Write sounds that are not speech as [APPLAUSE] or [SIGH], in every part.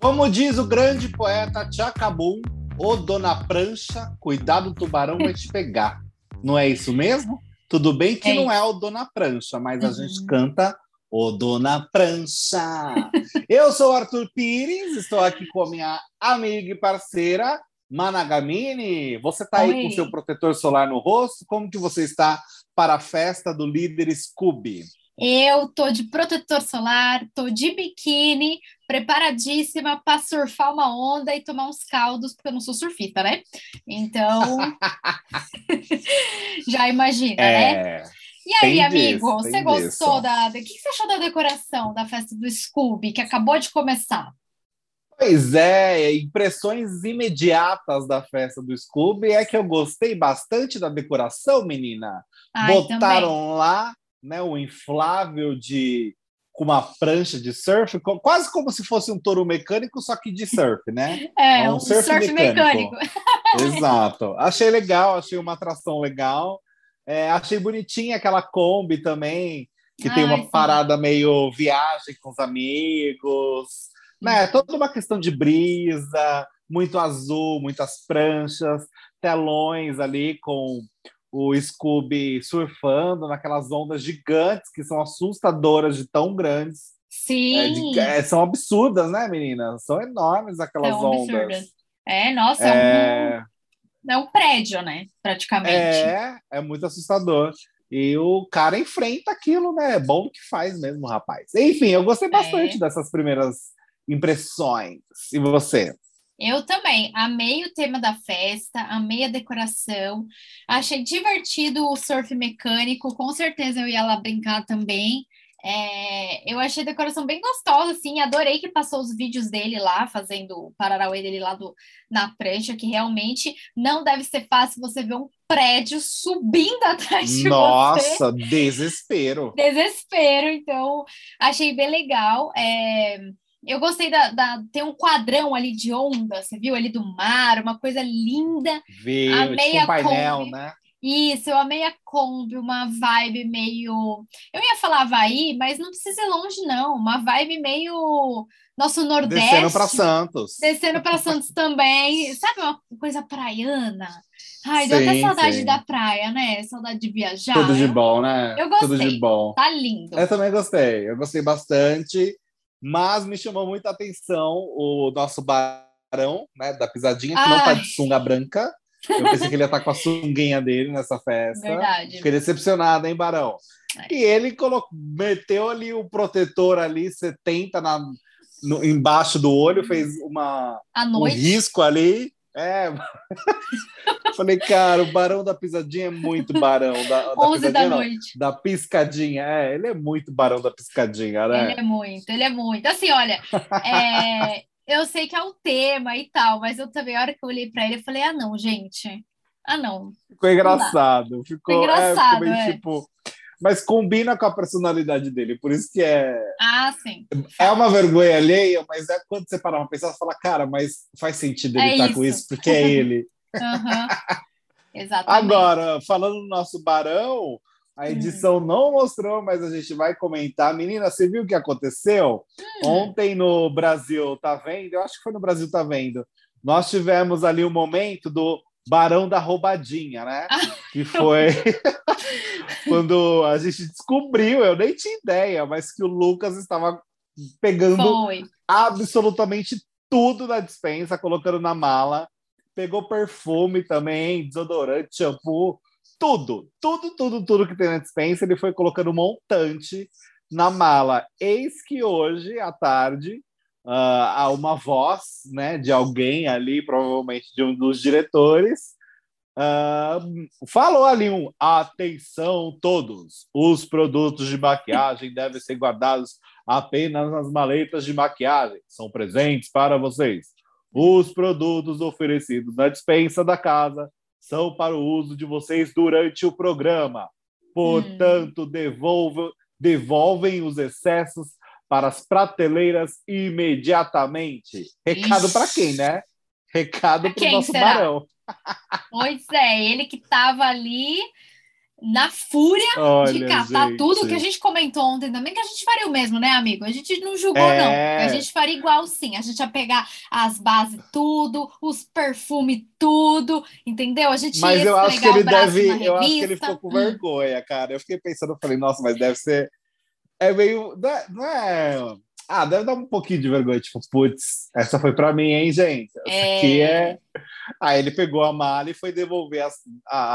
Como diz o grande poeta Tchacabum, ô dona prancha, cuidado, o tubarão vai te pegar. Não é isso mesmo? Tudo bem que é não é o dona prancha, mas uhum. a gente uhum. canta o dona prancha. Eu sou Arthur Pires, estou aqui com a minha amiga e parceira Managamini. Você está aí com seu protetor solar no rosto? Como que você está para a festa do líder Scooby? Eu tô de protetor solar, tô de biquíni, preparadíssima para surfar uma onda e tomar uns caldos, porque eu não sou surfista, né? Então, [LAUGHS] já imagina, é, né? E aí, amigo, disso, você gostou da. O que você achou da decoração da festa do Scooby, que acabou de começar? Pois é, impressões imediatas da festa do Scooby é que eu gostei bastante da decoração, menina. Ai, Botaram também. lá né, o inflável de com uma prancha de surf, quase como se fosse um touro mecânico, só que de surf, né? [LAUGHS] É, um, um surf, surf, mecânico. mecânico. [LAUGHS] Exato. Achei legal, achei uma atração legal. É, achei bonitinha aquela Kombi também, que Ai, tem uma sim. parada meio viagem com os amigos, né? Toda uma questão de brisa, muito azul, muitas pranchas, telões ali com o Scooby surfando naquelas ondas gigantes que são assustadoras de tão grandes. Sim. É, de, é, são absurdas, né, meninas? São enormes aquelas são ondas. Absurdas. É, nossa, é... Um, é um prédio, né? Praticamente. É, é muito assustador. E o cara enfrenta aquilo, né? É bom que faz mesmo, rapaz. Enfim, eu gostei bastante é. dessas primeiras impressões. E você? Eu também amei o tema da festa, amei a decoração, achei divertido o surf mecânico, com certeza eu ia lá brincar também. É, eu achei a decoração bem gostosa, assim, adorei que passou os vídeos dele lá, fazendo o Pararauê dele lá do, na prancha, que realmente não deve ser fácil você ver um prédio subindo [LAUGHS] atrás de Nossa, você. Nossa, desespero! Desespero, então achei bem legal. É, eu gostei da, da, Tem um quadrão ali de onda, você viu ali do mar, uma coisa linda. Vi, a meia tipo um painel, Kombi. né? Isso, eu amei a Kombi, uma vibe meio. Eu ia falar Havaí, mas não precisa ir longe, não. Uma vibe meio nosso Nordeste. Descendo para Santos. Descendo para Santos [LAUGHS] também. Sabe uma coisa praiana? Ai, deu sim, até saudade sim. da praia, né? Saudade de viajar. Tudo de bom, né? Eu gostei. Tudo de bom. Tá lindo. Eu também gostei. Eu gostei bastante. Mas me chamou muita atenção o nosso barão, né, da pisadinha, que Ai. não tá de sunga branca. Eu pensei que ele ia estar tá com a sunguinha dele nessa festa. Verdade. Fiquei decepcionada, hein, Barão? É. E ele colocou, meteu ali o protetor ali, 70 na, no, embaixo do olho, fez uma, um risco ali. É. [LAUGHS] Falei, cara, o Barão da Pisadinha é muito Barão. Da, da 11 da noite. Não, da piscadinha. É, ele é muito Barão da Piscadinha, né? Ele é muito, ele é muito. Assim, olha, é, [LAUGHS] eu sei que é o tema e tal, mas eu também, a hora que eu olhei para ele, eu falei, ah, não, gente. Ah, não. Ficou engraçado. Ficou, Ficou engraçado, é, ficou meio, é. tipo mas combina com a personalidade dele, por isso que é. Ah, sim. É uma vergonha alheia, mas é quando você parar pra pensar, você fala, cara, mas faz sentido ele é estar tá com isso, porque é ele. Uhum. [LAUGHS] Exatamente. Agora, falando do nosso barão, a edição hum. não mostrou, mas a gente vai comentar. Menina, você viu o que aconteceu? Hum. Ontem no Brasil Tá Vendo? Eu acho que foi no Brasil Tá Vendo. Nós tivemos ali o um momento do Barão da Roubadinha, né? [LAUGHS] que foi [LAUGHS] quando a gente descobriu, eu nem tinha ideia, mas que o Lucas estava pegando foi. absolutamente tudo na dispensa, colocando na mala. Pegou perfume também, desodorante, shampoo, tudo, tudo, tudo, tudo que tem na dispensa. Ele foi colocando um montante na mala. Eis que hoje à tarde uh, há uma voz né, de alguém ali, provavelmente de um dos diretores, uh, falou ali um atenção todos, os produtos de maquiagem devem ser guardados apenas nas maletas de maquiagem, são presentes para vocês. Os produtos oferecidos na dispensa da casa são para o uso de vocês durante o programa. Portanto, hum. devolvem os excessos para as prateleiras imediatamente. Recado para quem, né? Recado para o nosso será? barão. Pois é, ele que estava ali na fúria Olha, de catar gente. tudo que a gente comentou ontem também, que a gente faria o mesmo, né, amigo? A gente não julgou, É. não. A gente faria igual sim. A gente ia pegar as bases tudo, os perfumes tudo, entendeu? A gente Mas ia eu acho que ele deve. Eu acho que ele ficou com vergonha, cara. Eu fiquei pensando, eu falei, nossa, mas deve ser. É meio. Não é. não é- Ah, deve dar um pouquinho de vergonha, tipo, putz, essa foi pra mim, hein, gente? Essa aqui é. Aí ele pegou a mala e foi devolver a,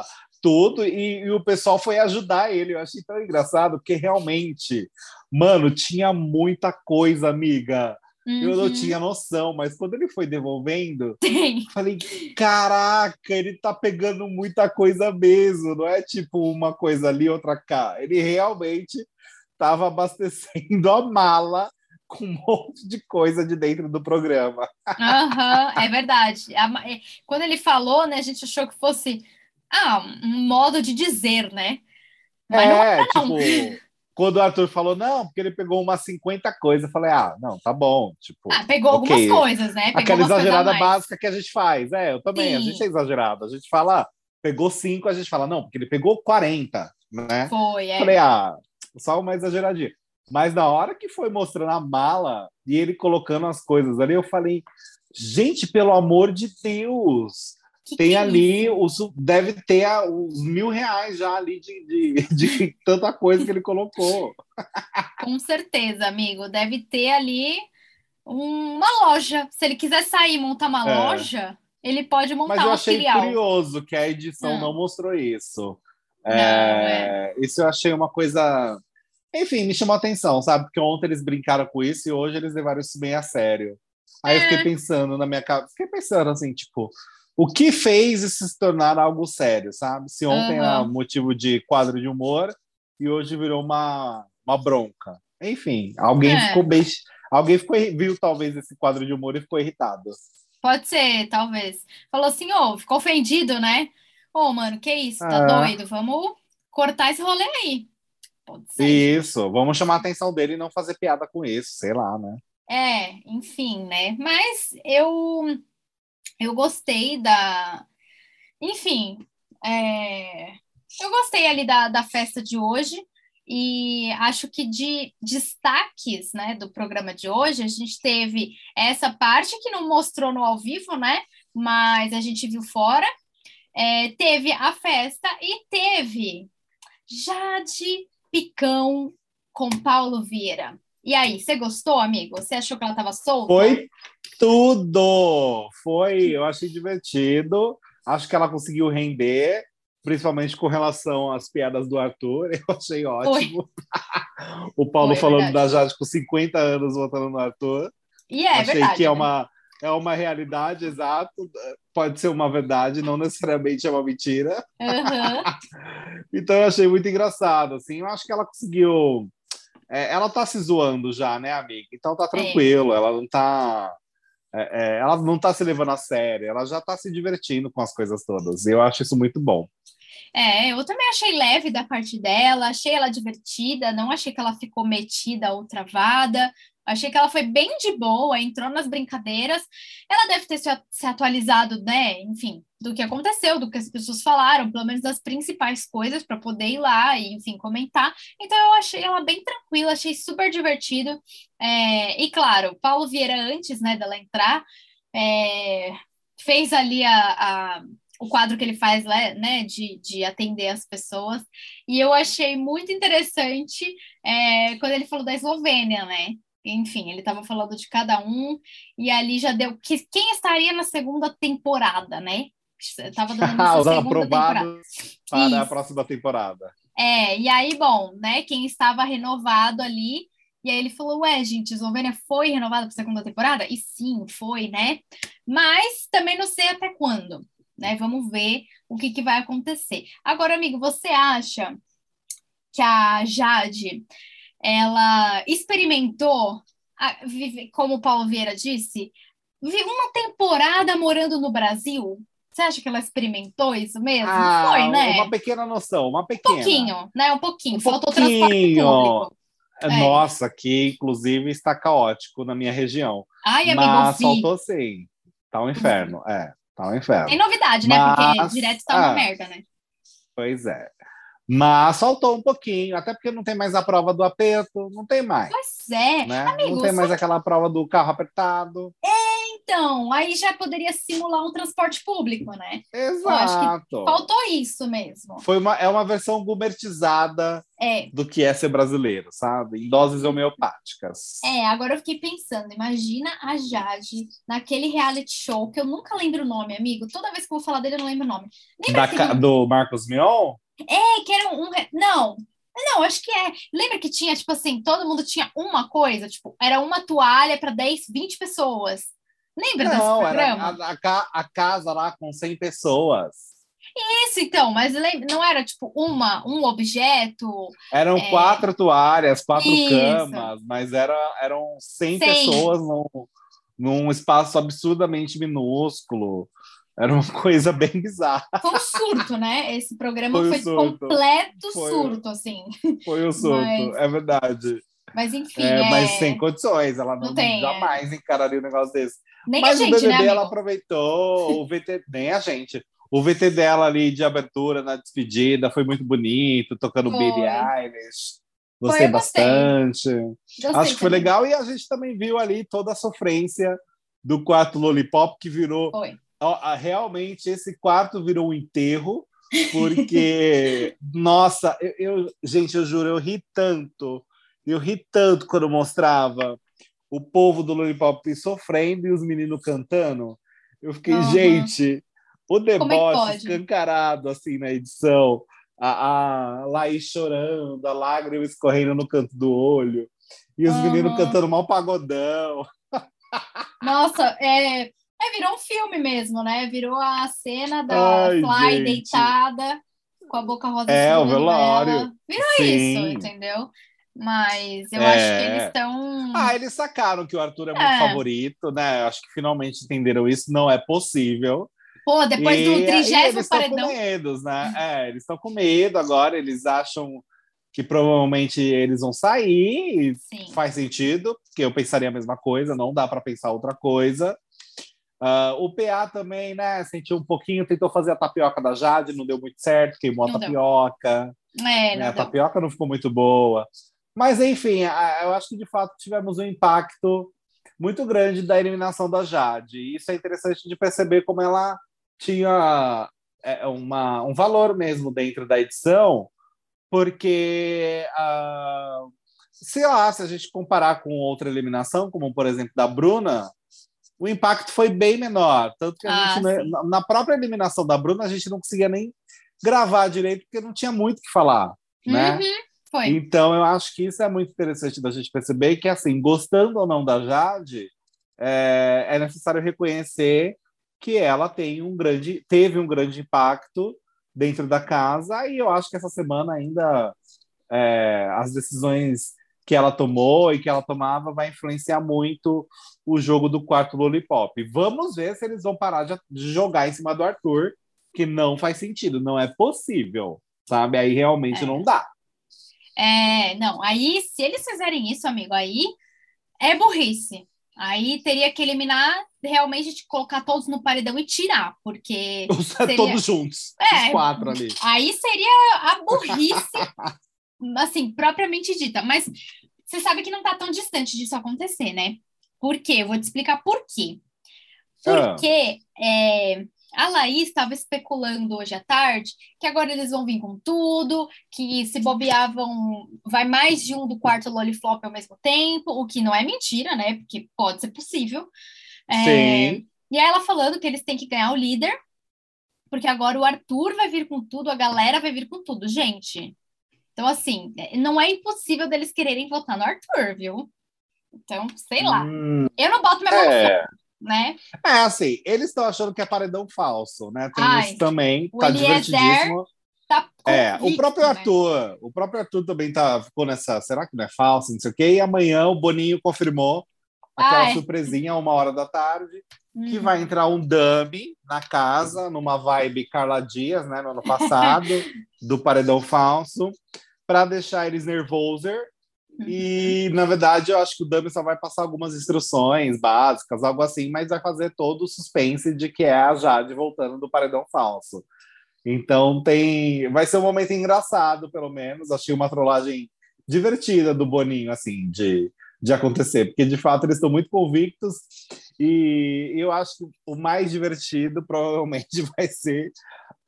a- tudo, e, e o pessoal foi ajudar ele. Eu achei tão engraçado, porque realmente, mano, tinha muita coisa, amiga. Eu não Uhum. tinha noção, mas quando ele foi devolvendo, Tem. Falei, caraca, ele tá pegando muita coisa mesmo, não é tipo uma coisa ali, outra cá. Ele realmente tava abastecendo a mala com um monte de coisa de dentro do programa. Aham, é verdade. A é, Quando ele falou, né, a gente achou que fosse ah, um modo de dizer, né? Mas é, não. tipo, quando o Arthur falou, não, porque ele pegou umas 50 coisas, eu falei, ah, não, tá bom, tipo, Ah, pegou ok. algumas coisas, né? Pegou aquela a exagerada básica que a gente faz. É, eu também, a Sim. gente é exagerado. A gente fala, ah, pegou cinco, a gente fala, não, porque ele pegou 40, né? Foi, é. Falei, ah, só uma exageradinha. Mas na hora que foi mostrando a mala e ele colocando as coisas ali, eu falei, gente, pelo amor de Deus, Que tem que é ali, os, deve ter a- os mil reais já ali de, de, [LAUGHS] de tanta coisa que ele colocou. Com certeza, amigo. Deve ter ali uma loja. Se ele quiser sair e montar uma É. loja, ele pode montar Mas eu achei filial. curioso que a edição Hum. não mostrou isso. Não, É, Isso eu achei uma coisa. Enfim, me chamou a atenção, sabe? Porque ontem eles brincaram com isso e hoje eles levaram isso bem a sério. Aí eu É. fiquei pensando na minha cabeça, fiquei pensando assim, tipo, o que fez isso se tornar algo sério, sabe? Se ontem Aham. era motivo de quadro de humor e hoje virou uma, uma bronca. Enfim, alguém É. ficou bem. Alguém ficou, viu talvez esse quadro de humor e ficou irritado. Pode ser, talvez. Falou assim, ô, ficou ofendido, né? Ô, mano, que isso? Tá É. doido? Vamos cortar esse rolê aí. Pode ser. Isso, vamos chamar a atenção dele e não fazer piada com isso, sei lá, né? É, enfim, né? Mas eu eu gostei da. Enfim, é, eu gostei ali da, da festa de hoje e acho que de destaques, né, do programa de hoje, a gente teve essa parte que não mostrou no ao vivo, né? Mas a gente viu fora. É, teve a festa e teve Jade Picão com Paulo Vieira. E aí, você gostou, amigo? Você achou que ela estava solta? Foi tudo! Foi, eu achei divertido. Acho que ela conseguiu render, principalmente com relação às piadas do Arthur. [LAUGHS] Eu achei ótimo. o Paulo Foi, falando da Jade com 50 anos votando no Arthur. E é achei verdade. que é né? uma, é uma realidade, exato. Pode ser uma verdade, não necessariamente é uma mentira. Aham. [LAUGHS] Então eu achei muito engraçado, assim. Eu acho que ela conseguiu. é, ela tá se zoando já, né, amiga? Então tá tranquilo. Ela não tá. é, é, ela não tá se levando a sério. Ela já tá se divertindo com as coisas todas. Eu acho isso muito bom. É, eu também achei leve da parte dela, achei ela divertida, não achei que ela ficou metida ou travada. Achei que ela foi bem de boa, entrou nas brincadeiras. Ela deve ter se atualizado, né? Enfim, do que aconteceu, do que as pessoas falaram, pelo menos das principais coisas, para poder ir lá e, enfim, comentar. Então, eu achei ela bem tranquila, achei super divertido. É, e, claro, Paulo Vieira, antes né, dela entrar, é, fez ali a, a- o quadro que ele faz, né, né, de, de atender as pessoas. E eu achei muito interessante é, quando ele falou da Eslovênia, né? Enfim, ele estava falando de cada um, e ali já deu que quem estaria na segunda temporada, né? Tava dando [LAUGHS] a segunda temporada. para a Isso. próxima temporada. É, e aí, bom, né? Quem estava renovado ali, e aí ele falou: Ué, gente, Eslovênia foi renovada para a segunda temporada? E sim, foi, né? Mas também não sei até quando, né? Vamos ver o que, que vai acontecer. Agora, amigo, você acha que a Jade ela experimentou, como o Paulo Vieira disse, uma temporada morando no Brasil? Você acha que ela experimentou isso mesmo? Ah, foi, né? Uma pequena noção, uma Um pequena. pouquinho, né? Um pouquinho. Um Faltou transporte pouquinho. público. É. Nossa, que inclusive está caótico na minha região. Ai, amigo, Mas vi. faltou sim. Tá um inferno. É, tá um inferno. Tem novidade, né? Porque Mas- direto tá uma ah. merda, né? Pois é. Mas faltou um pouquinho, até porque não tem mais a prova do aperto, não tem mais. Pois é, né? amigo, não tem mais só- aquela prova do carro apertado. então, aí já poderia simular um transporte público, né? Exato. Faltou isso mesmo. Foi uma, é uma versão gumertizada É, do que é ser brasileiro, sabe? Em doses homeopáticas. é, agora eu fiquei pensando, imagina a Jade naquele reality show, que eu nunca lembro o nome, amigo. Toda vez que eu vou falar dele, eu não lembro o nome. Lembra Da que ca- do Marcos Mion? É, que era um. Não, não, acho que é. Lembra que tinha, tipo assim, todo mundo tinha uma coisa, tipo, era uma toalha para 10, 20 pessoas. Lembra desse Não, era programa? a, a a casa lá com 100 pessoas. Isso, então, mas lembra, não era tipo uma, um objeto. Eram É. quatro toalhas, quatro Isso. camas, mas era, eram 100 100. pessoas num, num espaço absurdamente minúsculo. Era uma [LAUGHS] coisa bem bizarra. Foi um surto, né? Esse programa Foi um foi, surto. completo Foi. surto, assim. Foi o surto, Mas- é verdade. Mas enfim, É, é, Mas sem condições, ela não, Não tem, é. jamais encararia um negócio desse. nem Mas a o gente, BBB né, ela aproveitou, o VT, nem a gente. O VT dela ali de abertura na despedida foi muito bonito, tocando Foi. Billie Eilish. Foi, Gostei gostei. bastante. Gostei Acho que foi também. legal e a gente também viu ali toda a sofrência do quarto Lollipop que virou Foi. Realmente esse quarto virou um enterro porque [LAUGHS] nossa, eu, eu- gente, eu juro, eu ri tanto, eu ri tanto quando mostrava o povo do Lollipop sofrendo e os meninos cantando. Eu fiquei, Aham. gente, o é deboche pode? escancarado assim na edição, a, a Laís chorando, a lágrima escorrendo no canto do olho. E os Aham. meninos cantando mal pagodão. Nossa, é, é, virou um filme mesmo, né? Virou a cena da Ai, Fly gente. deitada com a boca rosa É, o velório. ela. Virou Sim. isso, entendeu? Mas eu É. acho que eles estão. Ah, eles sacaram que o Arthur é muito É. favorito, né? Acho que finalmente entenderam isso. Não é possível. Pô, depois E- do trigésimo eles estão com paredão. medo, né? É, eles estão com medo agora. Eles acham que provavelmente eles vão sair. Sim. Faz sentido, porque eu pensaria a mesma coisa. Não dá para pensar outra coisa. Ah, o PA também, né? Sentiu um pouquinho, tentou fazer a tapioca da Jade, não deu muito certo, queimou a Não deu. tapioca. É, né? A tapioca não ficou muito boa. Mas, enfim, a- eu acho que de fato tivemos um impacto muito grande da eliminação da Jade. E isso é interessante de perceber como ela tinha é, uma, um valor mesmo dentro da edição, porque, ah, sei lá, se a gente comparar com outra eliminação, como por exemplo da Bruna, o impacto foi bem menor. Tanto que a Ah, gente, na- na própria eliminação da Bruna, a gente não conseguia nem gravar direito, porque não tinha muito o que falar, né? Uhum, foi. Então, eu acho que isso é muito interessante da gente perceber que, assim, gostando ou não da Jade, é, é necessário reconhecer que ela tem um grande, teve um grande impacto dentro da casa, e eu acho que essa semana ainda é, as decisões que ela tomou e que ela tomava vai influenciar muito o jogo do quarto Lollipop. Vamos ver se eles vão parar de, jogar em cima do Arthur, que não faz sentido, não é possível, sabe? Aí realmente É. não dá. É, não, aí se eles fizerem isso, amigo, aí é burrice. Aí teria que eliminar, realmente, de colocar todos no paredão e tirar, porque [LAUGHS] Os- Seria- Todos juntos, É. os quatro ali. aí seria a burrice, [LAUGHS] assim, propriamente dita. Mas você sabe que não tá tão distante disso acontecer, né? Por quê? Eu vou te explicar por quê. Ah. Porque é, a Laís estava especulando hoje à tarde que agora eles vão vir com tudo, que se bobeavam, vai mais de um do quarto Lollipop ao mesmo tempo, o que não é mentira, né? Porque pode ser possível. É, Sim. E aí ela falando que eles têm que ganhar o líder, porque agora o Arthur vai vir com tudo, a galera vai vir com tudo, gente. Então, assim, não é impossível deles quererem votar no Arthur, viu? Então, sei lá. Hum, Eu não boto minha é. fogo, né? é, assim, eles estão achando que é paredão falso, né? Tem Ai, isso também, o tá Eliezer divertidíssimo. Tá É, o convicto, próprio né? Arthur, o próprio Arthur também tá, ficou nessa, será que não é falso, não sei o quê, e amanhã o Boninho confirmou aquela é. surpresinha, uma hora da tarde, que Uhum. vai entrar um dummy na casa, numa vibe Carla Dias, né, no ano passado, [LAUGHS] do paredão falso, para deixar eles nervoser. Uhum. E, na verdade, eu acho que o dummy só vai passar algumas instruções básicas, algo assim, mas vai fazer todo o suspense de que é a Jade voltando do paredão falso. Então tem, vai ser um momento engraçado, pelo menos. Achei uma trollagem divertida do Boninho, assim, de, de acontecer, porque de fato eles estão muito convictos e eu acho que o mais divertido provavelmente [LAUGHS] vai ser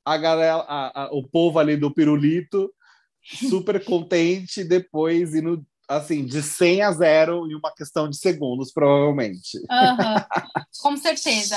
a galera, a, a, o povo ali do pirulito super contente depois indo assim de 100 a 0 em uma questão de segundos provavelmente. Uhum. [LAUGHS] Com certeza.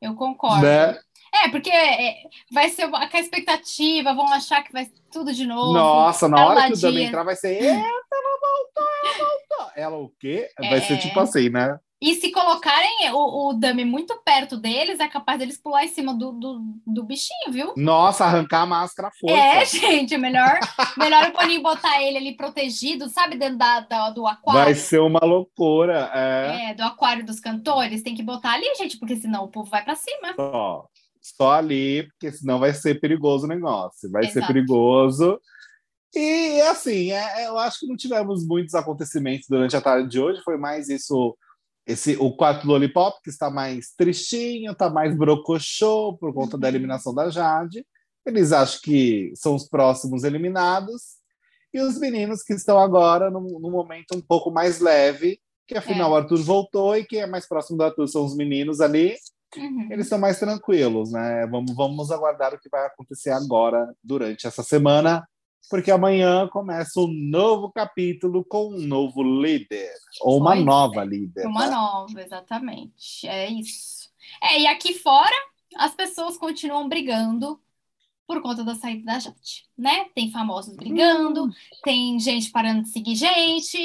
Eu concordo. Né? É, porque é, vai ser uma, a expectativa, vão achar que vai tudo de novo. Nossa, na hora que o Dami entrar, vai ser. Eita, ela voltou, ela voltou. Ela o quê? Vai é... ser tipo assim, né? E se colocarem o, o dummy muito perto deles, é capaz deles pular em cima do, do, do bichinho, viu? Nossa, arrancar a máscara força. É, gente, é melhor, melhor o Boninho botar ele ali protegido, sabe, dentro da, da, do aquário. Vai ser uma loucura, é. É, do aquário dos cantores, tem que botar ali, gente, porque senão o povo vai para cima. Só, só ali, porque senão vai ser perigoso o negócio. Vai Exato. ser perigoso. E assim, é, é, eu acho que não tivemos muitos acontecimentos durante a tarde de hoje, foi mais isso esse o quarto Lollipop, que está mais tristinho, está mais brocochô por conta da uhum. eliminação da Jade. Eles acham que são os próximos eliminados. E os meninos que estão agora num, num momento um pouco mais leve, que afinal é. o Arthur voltou e quem é mais próximo do Arthur são os meninos ali. Uhum. Eles estão mais tranquilos, né? Vamos, vamos aguardar o que vai acontecer agora durante essa semana porque amanhã começa um novo capítulo com um novo líder, ou uma pois nova é. líder. Uma né? nova, exatamente. É isso. É, e aqui fora, as pessoas continuam brigando por conta da saída da Jade, né? Tem famosos brigando, hum. tem gente parando de seguir gente.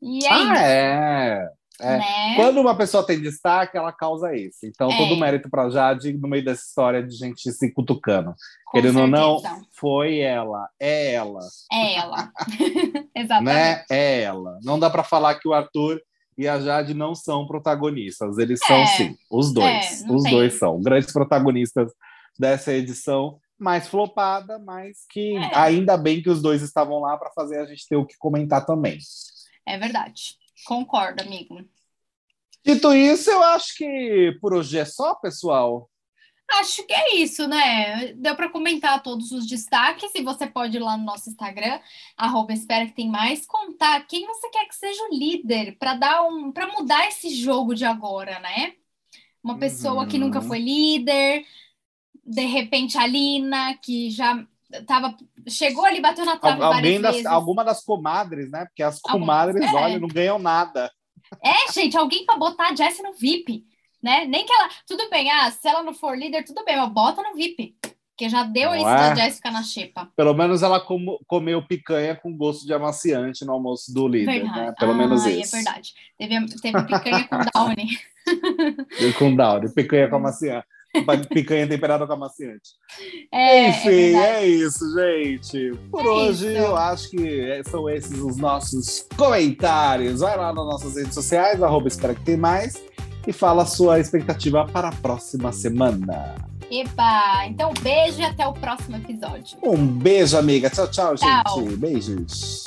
E é ah, isso. É. É. Né? Quando uma pessoa tem destaque, ela causa isso. Então, é. todo mérito para Jade no meio dessa história de gente se cutucando. Com Querendo ou não, foi ela, é ela. É ela. [LAUGHS] [LAUGHS] Exatamente. Né? É ela. Não dá para falar que o Arthur e a Jade não são protagonistas. Eles são, é. sim, os dois. É, os tem. dois são grandes protagonistas dessa edição mais flopada, mas que é. ainda bem que os dois estavam lá para fazer a gente ter o que comentar também. É verdade. Concordo, amigo. Dito isso, eu acho que por hoje é só, pessoal. Acho que é isso, né? Deu para comentar todos os destaques e você pode ir lá no nosso Instagram, arroba espera que tem mais, contar quem você quer que seja o líder para dar um, para mudar esse jogo de agora, né? Uma pessoa uhum. que nunca foi líder, de repente a Lina, que já tava, chegou ali, bateu na trave Alguém das, Alguma das comadres, né? Porque as comadres, é. olha, não ganham nada. É, gente, alguém para botar a Jessie no VIP, né? Nem que ela. Tudo bem, ah, se ela não for líder, tudo bem, mas bota no VIP. Porque já deu isso é? da Jéssica na xepa. Pelo menos ela com, comeu picanha com gosto de amaciante no almoço do líder, verdade. né? Pelo ah, menos é isso. É verdade. Teve, teve picanha com Downy. [LAUGHS] com Downy, picanha com amaciante. Picanha temperada com amaciante. [LAUGHS] É, Enfim, é, é, isso, gente. Por é hoje, isso. eu acho que são esses os nossos comentários. Vai lá nas nossas redes sociais, arroba espera que tem mais, e fala a sua expectativa para a próxima semana. Epa! Então, beijo e até o próximo episódio. Um beijo, amiga. Tchau, tchau, tchau. gente. Beijos.